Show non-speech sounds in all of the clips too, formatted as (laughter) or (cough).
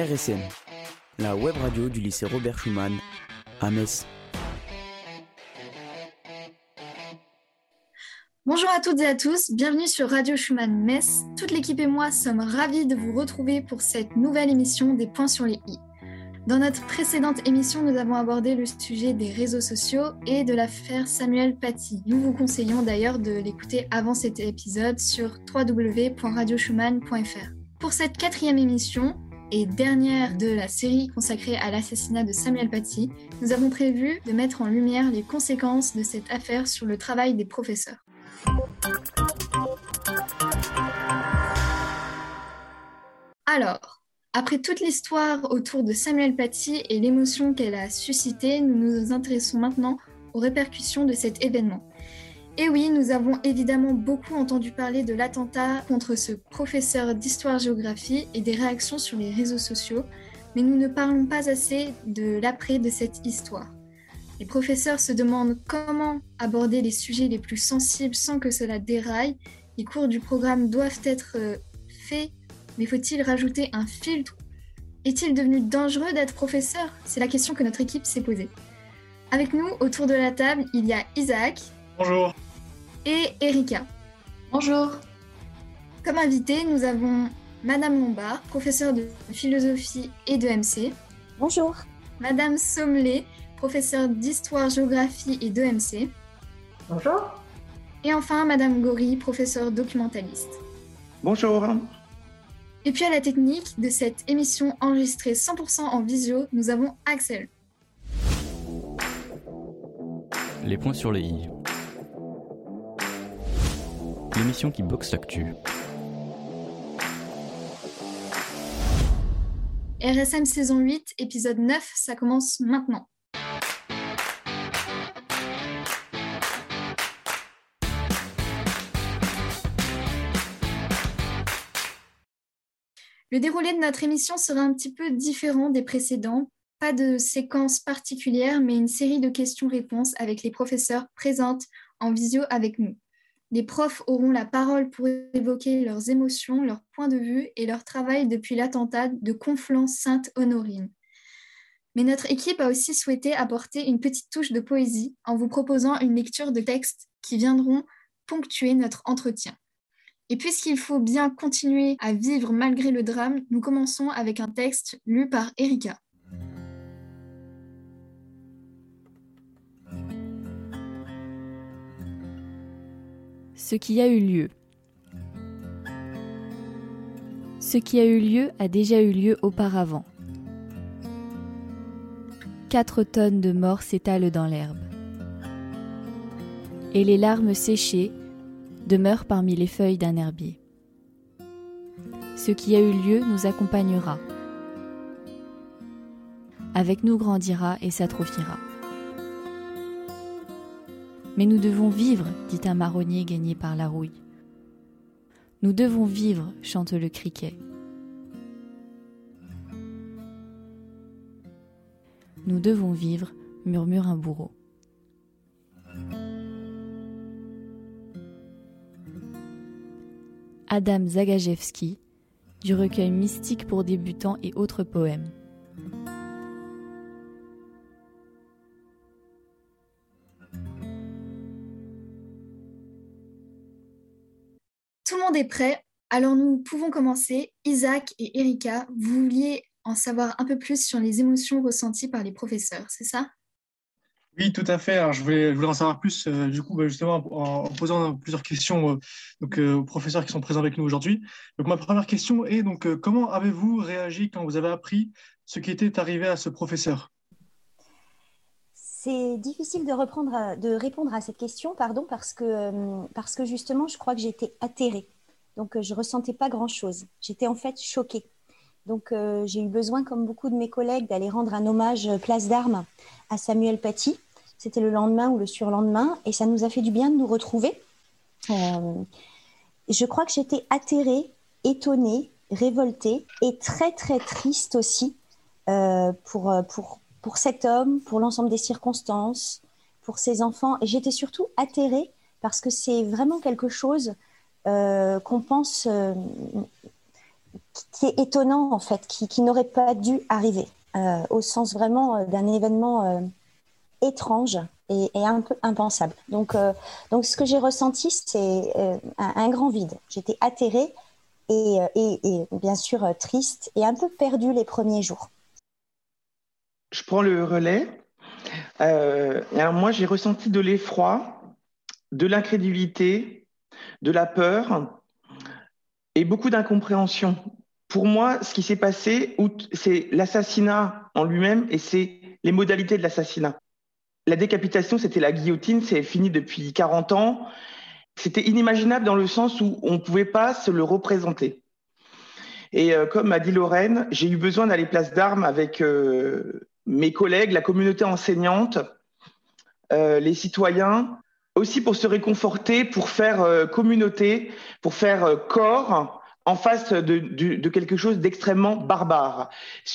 RSM, la web radio du lycée Robert Schumann à Metz. Bonjour à toutes et à tous, bienvenue sur Radio Schumann Metz. Toute l'équipe et moi sommes ravis de vous retrouver pour cette nouvelle émission des points sur les i. Dans notre précédente émission, nous avons abordé le sujet des réseaux sociaux et de l'affaire Samuel Paty. Nous vous conseillons d'ailleurs de l'écouter avant cet épisode sur www.radioschumann.fr. Pour cette quatrième émission et dernière de la série consacrée à l'assassinat de Samuel Paty, nous avons prévu de mettre en lumière les conséquences de cette affaire sur le travail des professeurs. Alors, après toute l'histoire autour de Samuel Paty et l'émotion qu'elle a suscitée, nous nous intéressons maintenant aux répercussions de cet événement. Et oui, nous avons évidemment beaucoup entendu parler de l'attentat contre ce professeur d'histoire-géographie et des réactions sur les réseaux sociaux, mais nous ne parlons pas assez de l'après de cette histoire. Les professeurs se demandent comment aborder les sujets les plus sensibles sans que cela déraille. Les cours du programme doivent être euh, faits mais faut-il rajouter un filtre? Est-il devenu dangereux d'être professeur? C'est la question que notre équipe s'est posée. Avec nous, autour de la table, il y a Isaac. Bonjour. Et Erika. Bonjour. Comme invité, nous avons Madame Lombard, professeure de philosophie et de MC. Bonjour. Madame Sommelet, professeure d'histoire-géographie et de MC. Bonjour. Et enfin, Madame Gori, professeure documentaliste. Bonjour. Et puis à la technique de cette émission enregistrée 100% en visio, nous avons Axel. Les points sur les i. L'émission qui boxe l'actu. RSM saison 8, épisode 9, ça commence maintenant. Le déroulé de notre émission sera un petit peu différent des précédents. Pas de séquence particulière, mais une série de questions-réponses avec les professeurs présentes en visio avec nous. Les profs auront la parole pour évoquer leurs émotions, leurs points de vue et leur travail depuis l'attentat de Conflans-Sainte-Honorine. Mais notre équipe a aussi souhaité apporter une petite touche de poésie en vous proposant une lecture de textes qui viendront ponctuer notre entretien. Et puisqu'il faut bien continuer à vivre malgré le drame, nous commençons avec un texte lu par Erika. Ce qui a eu lieu. Ce qui a eu lieu a déjà eu lieu auparavant. Quatre tonnes de morts s'étalent dans l'herbe. Et les larmes séchées demeure parmi les feuilles d'un herbier. Ce qui a eu lieu nous accompagnera. Avec nous grandira et s'atrophiera. Mais nous devons vivre, dit un marronnier gagné par la rouille. Nous devons vivre, chante le criquet. Nous devons vivre, murmure un bourreau. Adam Zagajewski, du recueil Mystique pour débutants et autres poèmes. Tout le monde est prêt, alors nous pouvons commencer. Isaac et Erika, vous vouliez en savoir un peu plus sur les émotions ressenties par les professeurs, c'est ça? Oui, tout à fait. Alors, je, voulais, en savoir plus, euh, du coup, bah, justement, en, posant plusieurs questions euh, donc, euh, aux professeurs qui sont présents avec nous aujourd'hui. Donc, ma première question est donc, comment avez-vous réagi quand vous avez appris ce qui était arrivé à ce professeur? C'est difficile de, reprendre, de répondre à cette question, pardon, parce que, parce que justement, je crois que j'étais atterrée. Donc, je ne ressentais pas grand-chose. J'étais en fait choquée. Donc, j'ai eu besoin, comme beaucoup de mes collègues, d'aller rendre un hommage place d'armes à Samuel Paty. C'était le lendemain ou le surlendemain, et ça nous a fait du bien de nous retrouver. Euh, je crois que j'étais atterrée, étonnée, révoltée et très très triste aussi euh, pour, euh, pour, pour cet homme, pour l'ensemble des circonstances, pour ses enfants. Et j'étais surtout atterrée parce que c'est vraiment quelque chose qu'on pense qui est étonnant en fait, qui, n'aurait pas dû arriver, au sens vraiment d'un événement étrange et, un peu impensable. Donc, donc ce que j'ai ressenti, c'est un, grand vide. J'étais atterrée et, et, et, bien sûr triste et un peu perdue les premiers jours. Je prends le relais. alors moi, j'ai ressenti de l'effroi, de l'incrédulité, de la peur et beaucoup d'incompréhension. Pour moi, ce qui s'est passé, c'est l'assassinat en lui-même et c'est les modalités de l'assassinat. La décapitation, c'était la guillotine, c'est fini depuis 40 ans. C'était inimaginable dans le sens où on ne pouvait pas se le représenter. Et euh, comme a dit Lorraine, j'ai eu besoin d'aller place d'armes avec euh, mes collègues, la communauté enseignante, euh, les citoyens, aussi pour se réconforter, pour faire euh, communauté, pour faire euh, corps en face de, quelque chose d'extrêmement barbare.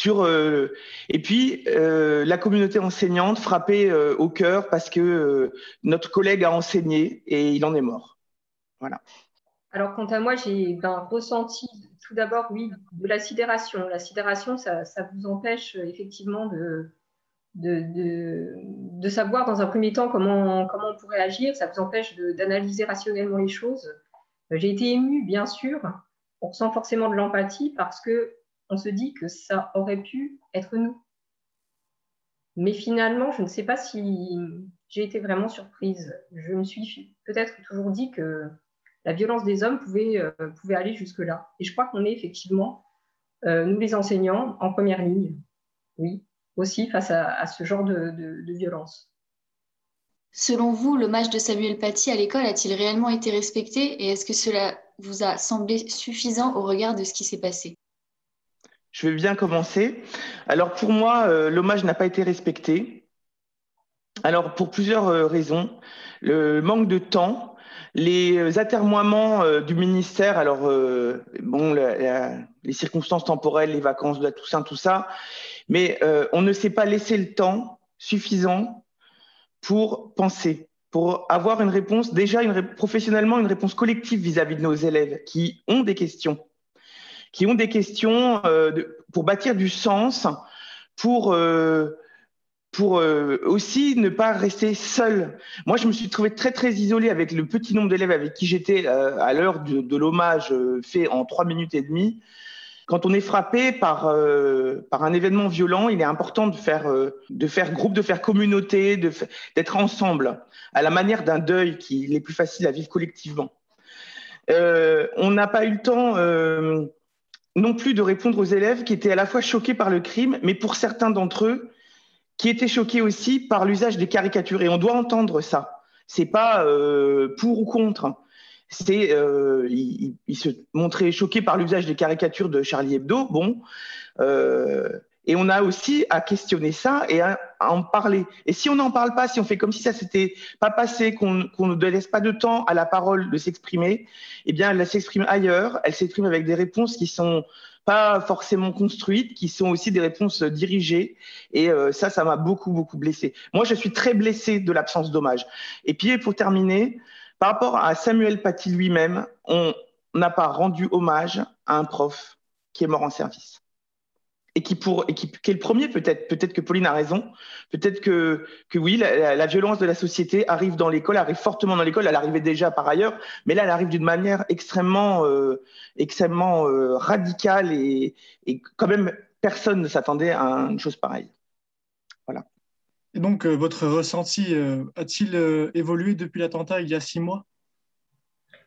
Euh, et puis, la communauté enseignante frappée au cœur parce que notre collègue a enseigné et il en est mort. Voilà. Alors, quant à moi, j'ai ben, ressenti tout d'abord, oui, de la sidération. La sidération, ça vous empêche effectivement de, de, de, savoir dans un premier temps comment, comment on pourrait agir. Ça vous empêche d'analyser rationnellement les choses. Euh, j'ai été émue, bien sûr. On ressent forcément de l'empathie parce que on se dit que ça aurait pu être nous. Mais finalement, je ne sais pas si j'ai été vraiment surprise. Je me suis peut-être toujours dit que la violence des hommes pouvait, euh, pouvait aller jusque-là. Et je crois qu'on est effectivement, euh, nous les enseignants, en première ligne. Oui, aussi face à, ce genre de, violence. Selon vous, l'hommage de Samuel Paty à l'école a-t-il réellement été respecté et est-ce que cela vous a semblé suffisant au regard de ce qui s'est passé? Je vais bien commencer. Alors pour moi, euh, l'hommage n'a pas été respecté. Alors pour plusieurs euh, raisons. Le manque de temps, les atermoiements euh, du ministère, alors bon, les circonstances temporelles, les vacances de la Toussaint, tout ça, mais euh, on ne s'est pas laissé le temps suffisant pour penser, pour avoir une réponse, déjà professionnellement, une réponse collective vis-à-vis de nos élèves qui ont des questions, qui ont des questions euh, pour bâtir du sens, pour, euh, pour aussi ne pas rester seul. Moi, je me suis trouvé très, très isolé avec le petit nombre d'élèves avec qui j'étais à l'heure de, l'hommage fait en trois minutes et demie. Quand on est frappé par, euh, par un événement violent, il est important de faire, euh, de faire groupe, de faire communauté, d'être ensemble, à la manière d'un deuil qui est plus facile à vivre collectivement. Euh, on n'a pas eu le temps non plus de répondre aux élèves qui étaient à la fois choqués par le crime, mais pour certains d'entre eux, qui étaient choqués aussi par l'usage des caricatures. Et on doit entendre ça. C'est pas pour ou contre c'est euh, il, se montrait choqué par l'usage des caricatures de Charlie Hebdo. Bon, euh, et on a aussi à questionner ça et à, en parler. Et si on n'en parle pas, si on fait comme si ça s'était pas passé, qu'on ne laisse pas de temps à la parole de s'exprimer, eh bien, elle s'exprime ailleurs. Elle s'exprime avec des réponses qui sont pas forcément construites, qui sont aussi des réponses dirigées. Et euh, ça, ça m'a beaucoup, beaucoup blessé. Moi, je suis très blessé de l'absence d'hommage. Et puis, pour terminer, par rapport à Samuel Paty lui-même, on n'a pas rendu hommage à un prof qui est mort en service. Et qui, pour, et qui, est le premier, peut-être. Peut-être que Pauline a raison. Peut-être que, que oui, la, violence de la société arrive dans l'école, arrive fortement dans l'école. Elle arrivait déjà par ailleurs, mais là, elle arrive d'une manière extrêmement, euh, extrêmement euh, radicale et, et quand même, personne ne s'attendait à une chose pareille. Voilà. Et donc, euh, votre ressenti euh, a-t-il euh, évolué depuis l'attentat il y a six mois?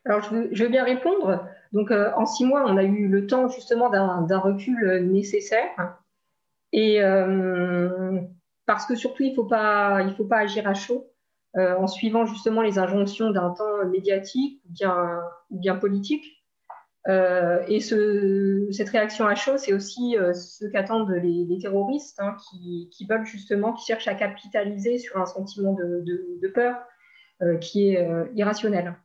Alors, je veux, bien répondre. Donc, en six mois, on a eu le temps justement d'un recul nécessaire. Et parce que surtout, il ne faut, pas, agir à chaud en suivant justement les injonctions d'un temps médiatique ou bien, politique. Euh, et ce, cette réaction à chaud, c'est aussi euh, ce qu'attendent les, terroristes hein, qui, veulent justement, qui cherchent à capitaliser sur un sentiment de, peur euh, qui est irrationnel.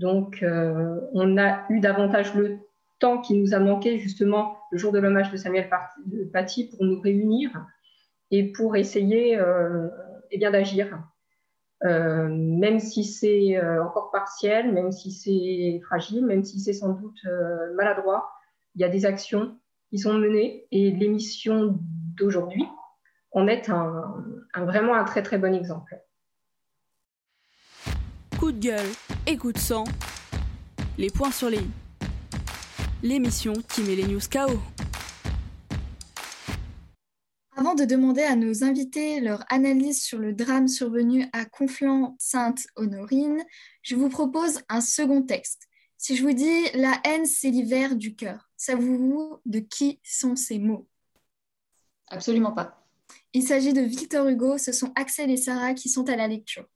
Donc, on a eu davantage le temps qui nous a manqué justement le jour de l'hommage de Samuel Paty pour nous réunir et pour essayer eh bien d'agir. Euh, même si c'est euh, encore partiel, même si c'est fragile, même si c'est sans doute euh, maladroit, il y a des actions qui sont menées et l'émission d'aujourd'hui en est vraiment un très très bon exemple. Coup de gueule de sang, les points sur les i. L'émission qui met les news KO. Avant de demander à nos invités leur analyse sur le drame survenu à Conflans-Sainte-Honorine, je vous propose un second texte. Si je vous dis La haine, c'est l'hiver du cœur, savez-vous de qui sont ces mots? Absolument pas. Il s'agit de Victor Hugo, ce sont Axel et Sarah qui sont à la lecture.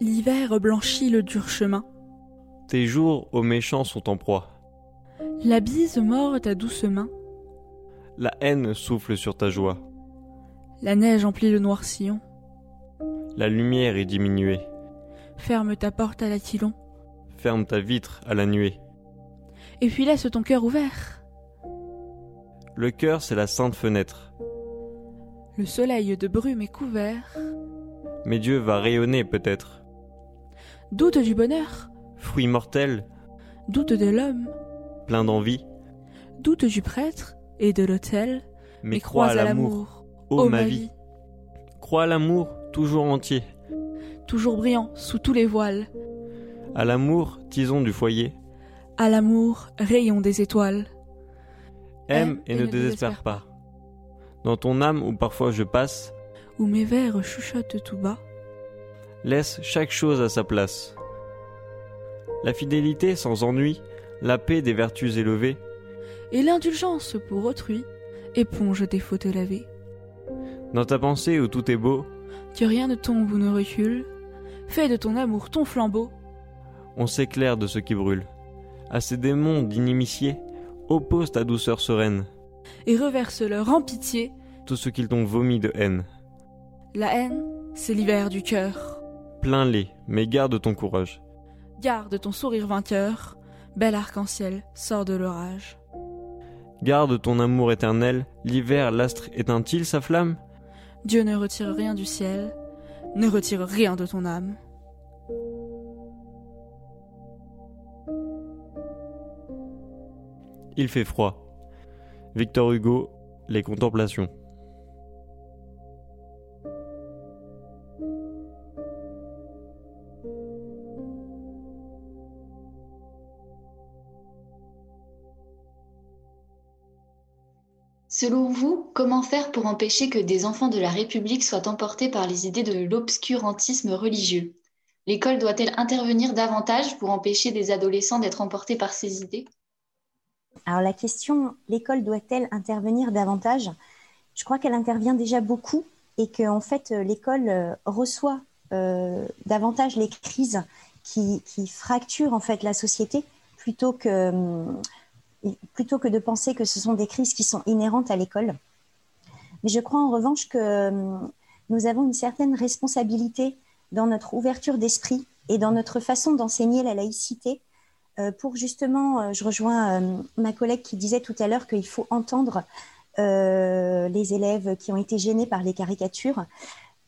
L'hiver blanchit le dur chemin tes jours aux méchants sont en proie. La bise mord ta douce main. La haine souffle sur ta joie. La neige emplit le noir sillon. La lumière est diminuée. Ferme ta porte à l'aquilon. Ferme ta vitre à la nuée. Et puis laisse ton cœur ouvert. Le cœur, c'est la sainte fenêtre. Le soleil de brume est couvert. Mais Dieu va rayonner peut-être. Doute du bonheur, fruit mortel, doute de l'homme, plein d'envie, doute du prêtre et de l'autel, mais, crois à l'amour, ô ma vie. Crois à l'amour toujours entier, toujours brillant sous tous les voiles, à l'amour tison du foyer, à l'amour rayon des étoiles. Aime, et, ne, désespère pas. Dans ton âme où parfois je passe, où mes vers chuchotent tout bas, laisse chaque chose à sa place la fidélité sans ennui, la paix des vertus élevées, et l'indulgence pour autrui, éponge des fautes lavées. Dans ta pensée où tout est beau, que rien ne tombe ou ne recule, fais de ton amour ton flambeau. On s'éclaire de ce qui brûle. À ces démons d'inimitié, oppose ta douceur sereine, et reverse-leur en pitié tout ce qu'ils t'ont vomi de haine. La haine, c'est l'hiver du cœur. Plains-les, mais garde ton courage. Garde ton sourire vainqueur, bel arc-en-ciel sort de l'orage. Garde ton amour éternel, l'hiver l'astre éteint-il sa flamme? Dieu ne retire rien du ciel, ne retire rien de ton âme. Il fait froid. Victor Hugo, Les Contemplations. Selon vous, comment faire pour empêcher que des enfants de la République soient emportés par les idées de l'obscurantisme religieux? L'école doit-elle intervenir davantage pour empêcher des adolescents d'être emportés par ces idées? Alors la question, l'école doit-elle intervenir davantage? Je crois qu'elle intervient déjà beaucoup et que en fait l'école euh, reçoit euh, davantage les crises qui, qui, fracturent en fait la société plutôt que hum, plutôt que de penser que ce sont des crises qui sont inhérentes à l'école. Mais je crois en revanche que euh, nous avons une certaine responsabilité dans notre ouverture d'esprit et dans notre façon d'enseigner la laïcité euh, pour justement, euh, je rejoins ma collègue qui disait tout à l'heure qu'il faut entendre les élèves qui ont été gênés par les caricatures.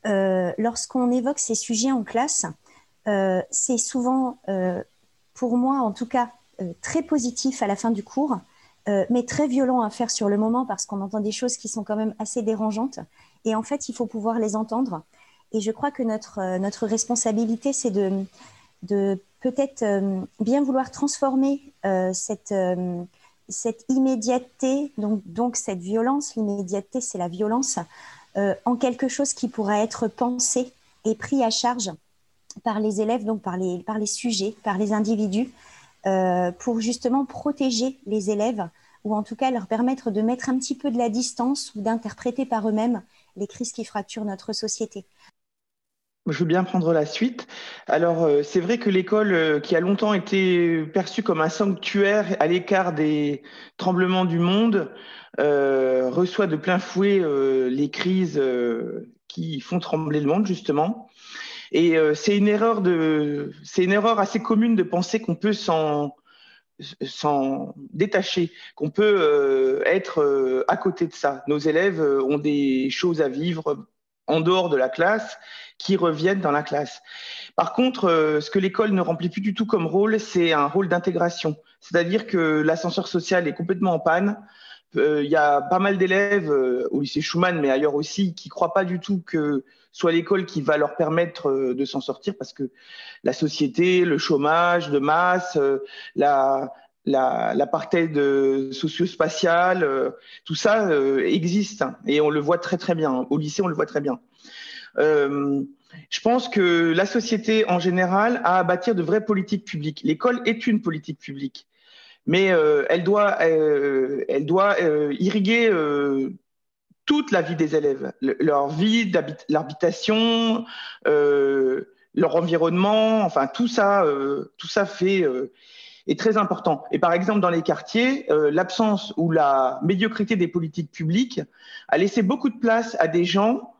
Lorsqu'on évoque ces sujets en classe, c'est souvent, pour moi en tout cas, euh, très positif à la fin du cours, euh, mais très violent à faire sur le moment parce qu'on entend des choses qui sont quand même assez dérangeantes. Et en fait, il faut pouvoir les entendre. Et je crois que notre, euh, notre responsabilité, c'est de, de peut-être bien vouloir transformer cette, cette immédiateté, donc, donc cette violence, l'immédiateté, c'est la violence, en quelque chose qui pourra être pensé et pris à charge par les élèves, donc par les, par les sujets, par les individus, euh, pour justement protéger les élèves ou en tout cas leur permettre de mettre un petit peu de la distance ou d'interpréter par eux-mêmes les crises qui fracturent notre société. Je veux bien prendre la suite. Alors, euh, c'est vrai que l'école, euh, qui a longtemps été perçue comme un sanctuaire à l'écart des tremblements du monde, reçoit de plein fouet les crises qui font trembler le monde, justement. Et euh, c'est une erreur assez commune de penser qu'on peut s'en détacher, qu'on peut euh, être euh, à côté de ça. Nos élèves ont des choses à vivre en dehors de la classe qui reviennent dans la classe. Par contre, ce que l'école ne remplit plus du tout comme rôle, c'est un rôle d'intégration. C'est-à-dire que l'ascenseur social est complètement en panne. Il y a pas mal d'élèves au lycée Schumann, mais ailleurs aussi, qui croient pas du tout que soit l'école qui va leur permettre de s'en sortir parce que la société, le chômage de masse, la, l'apartheid la, socio-spatial, euh, tout ça euh, existe hein, et on le voit très très bien. Au lycée, on le voit très bien. Euh, je pense que la société en général a à bâtir de vraies politiques publiques. L'école est une politique publique, mais elle doit, elle doit irriguer toute la vie des élèves, leur vie, l'habitation, leur environnement, enfin tout ça, tout ça fait est très important. Et par exemple, dans les quartiers, euh, l'absence ou la médiocrité des politiques publiques a laissé beaucoup de place à des gens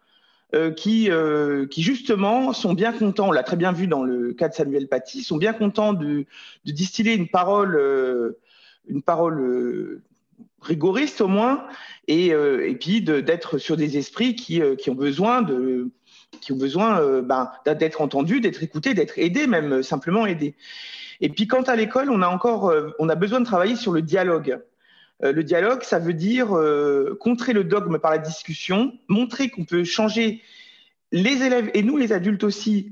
euh, qui, euh, qui, justement, sont bien contents, on l'a très bien vu dans le cas de Samuel Paty, sont bien contents de, distiller une parole, une parole rigoriste au moins, et, puis d'être sur des esprits qui, ont besoin qui ont besoin ben, d'être entendus, d'être écoutés, d'être aidés, même simplement aidés. Et puis, quant à l'école, on a encore, euh, on a besoin de travailler sur le dialogue. Euh, le dialogue, ça veut dire euh, contrer le dogme par la discussion, montrer qu'on peut changer les élèves et nous, les adultes aussi.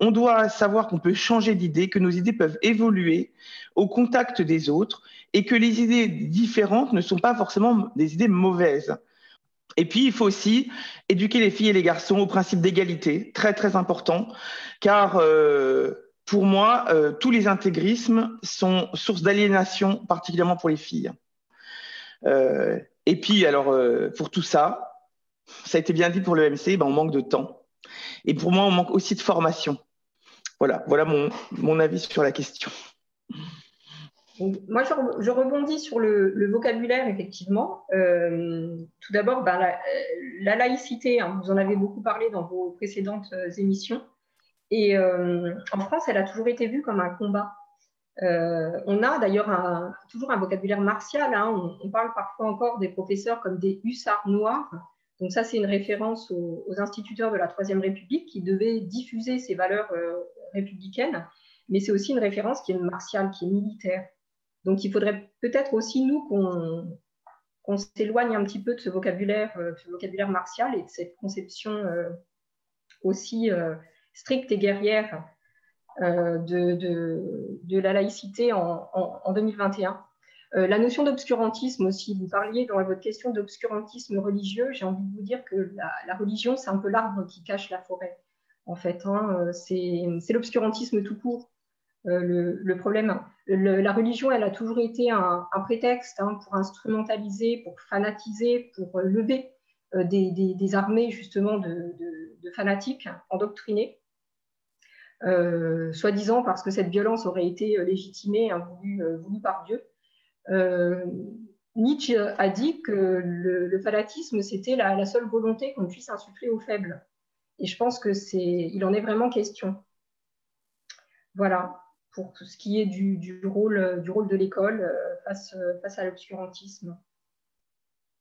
On doit savoir qu'on peut changer d'idée, que nos idées peuvent évoluer au contact des autres et que les idées différentes ne sont pas forcément des idées mauvaises. Et puis, il faut aussi éduquer les filles et les garçons au principe d'égalité, très très important, car pour moi, euh, tous les intégrismes sont source d'aliénation, particulièrement pour les filles. Euh, et puis, alors, euh, pour tout ça, ça a été bien dit pour le MC, ben, on manque de temps. Et pour moi, on manque aussi de formation. Voilà, voilà mon, avis sur la question. Moi, je, rebondis sur le, vocabulaire, effectivement. tout d'abord, ben, la, laïcité, hein, vous en avez beaucoup parlé dans vos précédentes émissions. Et euh, en France, elle a toujours été vue comme un combat. Euh, on a d'ailleurs toujours un vocabulaire martial. Hein. On, parle parfois encore des professeurs comme des hussards noirs. Donc ça, c'est une référence aux, instituteurs de la Troisième République qui devaient diffuser ces valeurs euh, républicaines. Mais c'est aussi une référence qui est martiale, qui est militaire. Donc il faudrait peut-être aussi, nous, qu'on s'éloigne un petit peu de ce vocabulaire, ce vocabulaire martial et de cette conception aussi stricte et guerrière euh, de, la laïcité en, 2021. Euh, la notion d'obscurantisme aussi, vous parliez dans votre question d'obscurantisme religieux, j'ai envie de vous dire que la, religion, c'est un peu l'arbre qui cache la forêt, en fait. Hein. Euh, c'est l'obscurantisme tout court. le, problème. la religion, elle a toujours été un, prétexte hein, pour instrumentaliser, pour fanatiser, pour lever des, armées justement de, de fanatiques endoctrinés. Euh, soi-disant parce que cette violence aurait été euh, légitimée, hein, euh, voulue, par Dieu. Nietzsche a dit que le, fanatisme, c'était la, seule volonté qu'on puisse insuffler aux faibles. Et je pense que c'est, il en est vraiment question. Voilà, pour ce qui est du, rôle, du rôle de l'école face à l'obscurantisme.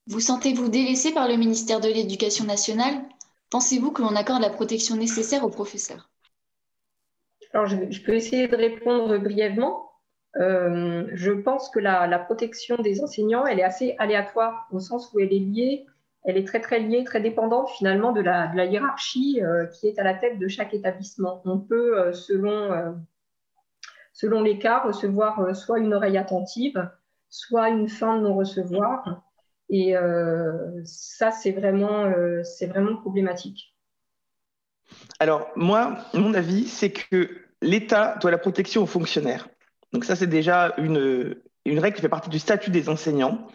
Vous sentez-vous délaissé par le ministère de l'Éducation nationale? Pensez-vous que l'on accorde la protection nécessaire aux professeurs? Alors, je, peux essayer de répondre brièvement. Euh, je pense que la, protection des enseignants, elle est assez aléatoire au sens où elle est liée, elle est très très liée, très dépendante finalement de la, hiérarchie euh, qui est à la tête de chaque établissement. On peut, euh, selon, selon les cas, recevoir soit une oreille attentive, soit une fin de non-recevoir. Et ça, c'est vraiment, c'est vraiment problématique. Alors, moi, mon avis, c'est que l'État doit la protection aux fonctionnaires. Donc ça, c'est déjà une, règle qui fait partie du statut des enseignants.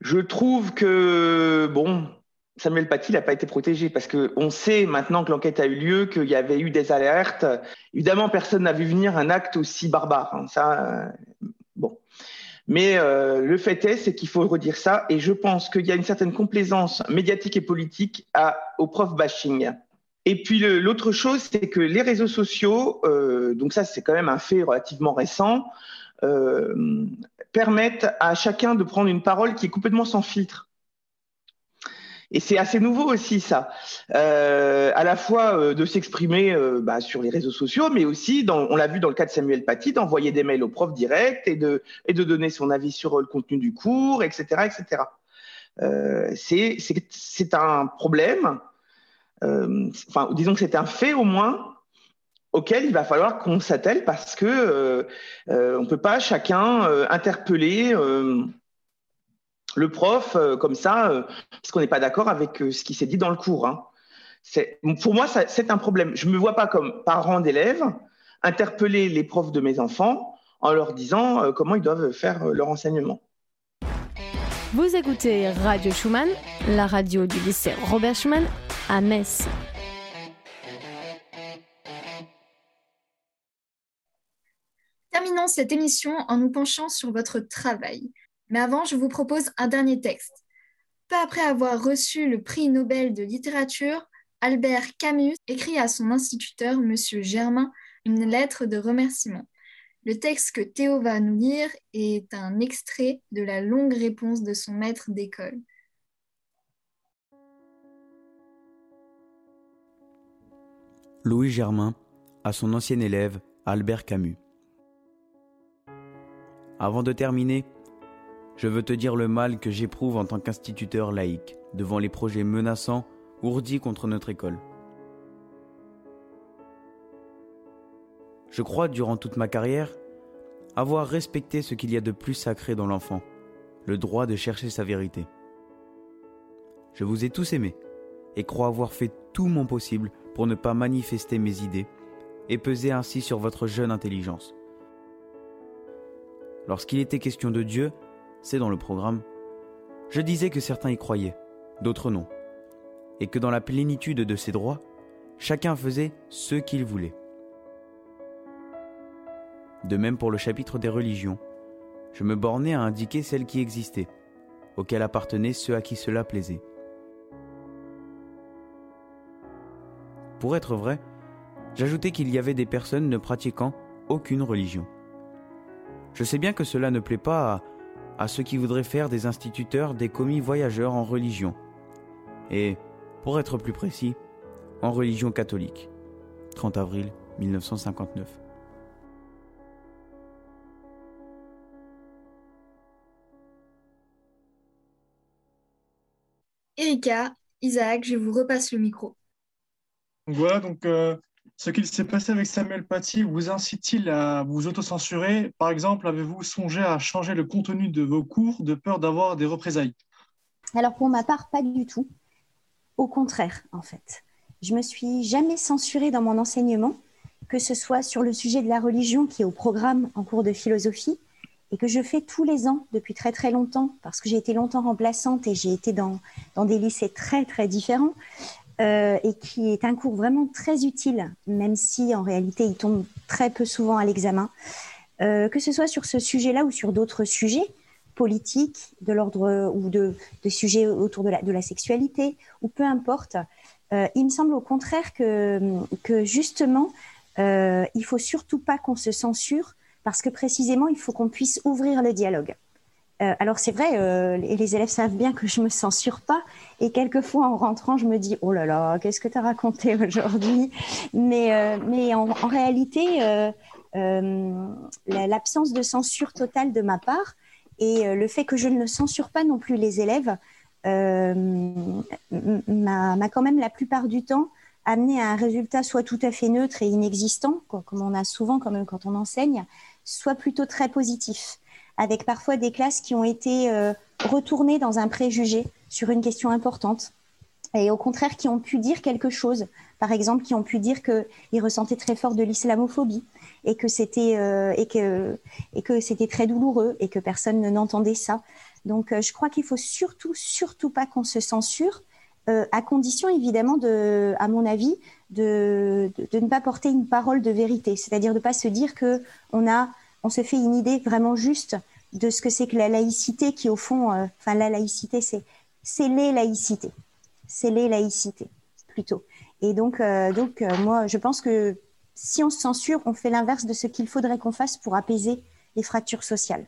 Je trouve que, bon, Samuel Paty n'a pas été protégé parce qu'on sait maintenant que l'enquête a eu lieu, qu'il y avait eu des alertes. Évidemment, personne n'a vu venir un acte aussi barbare. Hein. Ça, euh, bon. Mais euh, le fait est, c'est qu'il faut redire ça. Et je pense qu'il y a une certaine complaisance médiatique et politique au prof bashing. Et puis l'autre chose, c'est que les réseaux sociaux, euh, donc ça c'est quand même un fait relativement récent, euh, permettent à chacun de prendre une parole qui est complètement sans filtre. Et c'est assez nouveau aussi ça, euh, à la fois euh, de s'exprimer euh, bah, sur les réseaux sociaux, mais aussi, on l'a vu dans le cas de Samuel Paty, d'envoyer des mails aux profs directs et de, et de donner son avis sur le contenu du cours, etc. etc. c'est un problème, enfin disons que c'est un fait au moins auquel il va falloir qu'on s'attelle parce que on ne peut pas chacun interpeller le prof euh, comme ça, euh, parce qu'on n'est pas d'accord avec euh, ce qui s'est dit dans le cours. Hein. Pour moi, c'est un problème. Je me vois pas comme parent d'élèves interpeller les profs de mes enfants en leur disant comment ils doivent faire leur enseignement. Vous écoutez Radio Schumann, la radio du lycée Robert Schumann à Metz. Terminons cette émission en nous penchant sur votre travail. Mais avant, je vous propose un dernier texte. Peu après avoir reçu le prix Nobel de littérature, Albert Camus écrit à son instituteur, M. Germain, une lettre de remerciement. Le texte que Théo va nous lire est un extrait de la longue réponse de son maître d'école. Louis Germain à son ancien élève Albert Camus. Avant de terminer, je veux te dire le mal que j'éprouve en tant qu'instituteur laïque devant les projets menaçants ourdis contre notre école. Je crois, durant toute ma carrière, avoir respecté ce qu'il y a de plus sacré dans l'enfant, le droit de chercher sa vérité. Je vous ai tous aimés et crois avoir fait tout mon possible pour ne pas manifester mes idées et peser ainsi sur votre jeune intelligence. Lorsqu'il était question de Dieu, c'est dans le programme, je disais que certains y croyaient, d'autres non, et que dans la plénitude de ses droits, chacun faisait ce qu'il voulait. De même pour le chapitre des religions, je me bornais à indiquer celles qui existaient, auxquelles appartenaient ceux à qui cela plaisait. Pour être vrai, j'ajoutais qu'il y avait des personnes ne pratiquant aucune religion. Je sais bien que cela ne plaît pas à ceux qui voudraient faire des instituteurs des commis voyageurs en religion. Et, pour être plus précis, en religion catholique. 30 avril 1959. Erika, Isaac, je vous repasse le micro. Voilà, donc euh, ce qu'il s'est passé avec Samuel Paty vous incite-t-il à vous autocensurer? Par exemple, avez-vous songé à changer le contenu de vos cours de peur d'avoir des représailles? Alors pour ma part, pas du tout. Au contraire, en fait. Je me suis jamais censurée dans mon enseignement, que ce soit sur le sujet de la religion qui est au programme en cours de philosophie et que je fais tous les ans depuis très très longtemps parce que j'ai été longtemps remplaçante et j'ai été dans, dans des lycées très très différents. Euh, et qui est un cours vraiment très utile, même si en réalité il tombe très peu souvent à l'examen, euh, que ce soit sur ce sujet-là ou sur d'autres sujets politiques, de l'ordre ou de, sujets autour de la, sexualité, ou peu importe. Euh, il me semble au contraire que, que justement, il faut surtout pas qu'on se censure parce que précisément, il faut qu'on puisse ouvrir le dialogue. Euh, alors c'est vrai, euh, les élèves savent bien que je me censure pas, et quelquefois en rentrant, je me dis oh là là, qu'est-ce que tu as raconté (laughs) aujourd'hui? Mais euh, mais en, réalité, l'absence de censure totale de ma part et le fait que je ne censure pas non plus les élèves m'a quand même la plupart du temps amené à un résultat soit tout à fait neutre et inexistant, comme on a souvent quand même quand on enseigne, soit plutôt très positif avec parfois des classes qui ont été euh, retournées dans un préjugé sur une question importante et au contraire qui ont pu dire quelque chose. Par exemple, qui ont pu dire qu'ils ressentaient très fort de l'islamophobie et que c'était euh, et que et que c'était très douloureux et que personne n'entendait ça. Donc, euh, je crois qu'il faut surtout surtout pas qu'on se censure, à condition évidemment de, à mon avis, de, de, de, ne pas porter une parole de vérité, c'est-à-dire de ne pas se dire que on a on se fait une idée vraiment juste de ce que c'est que la laïcité, qui au fond, euh, enfin la laïcité, c'est c'est les laïcités, c'est les laïcités plutôt. Et donc, euh, donc euh, moi, je pense que si on se censure, on fait l'inverse de ce qu'il faudrait qu'on fasse pour apaiser les fractures sociales.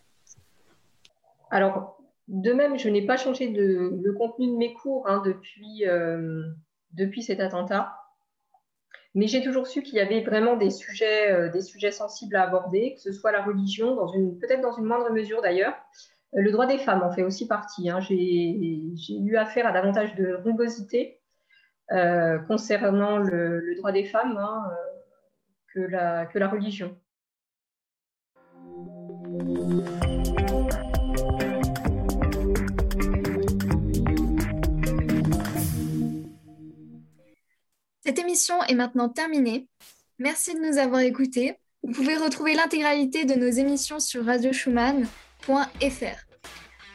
Alors, de même, je n'ai pas changé de, le contenu de mes cours hein, depuis, depuis cet attentat. Mais j'ai toujours su qu'il y avait vraiment des sujets, des sujets sensibles à aborder, que ce soit la religion, peut-être dans une moindre mesure d'ailleurs. Le droit des femmes en fait aussi partie. Hein. J'ai eu affaire à davantage de rugosité concernant le, droit des femmes hein, que la religion. Émission est maintenant terminée. Merci de nous avoir écoutés. Vous pouvez retrouver l'intégralité de nos émissions sur radioschumann.fr.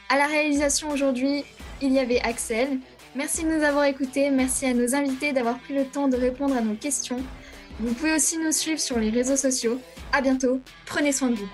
À la réalisation aujourd'hui, il y avait Axel. Merci de nous avoir écoutés. Merci à nos invités d'avoir pris le temps de répondre à nos questions. Vous pouvez aussi nous suivre sur les réseaux sociaux. À bientôt. Prenez soin de vous.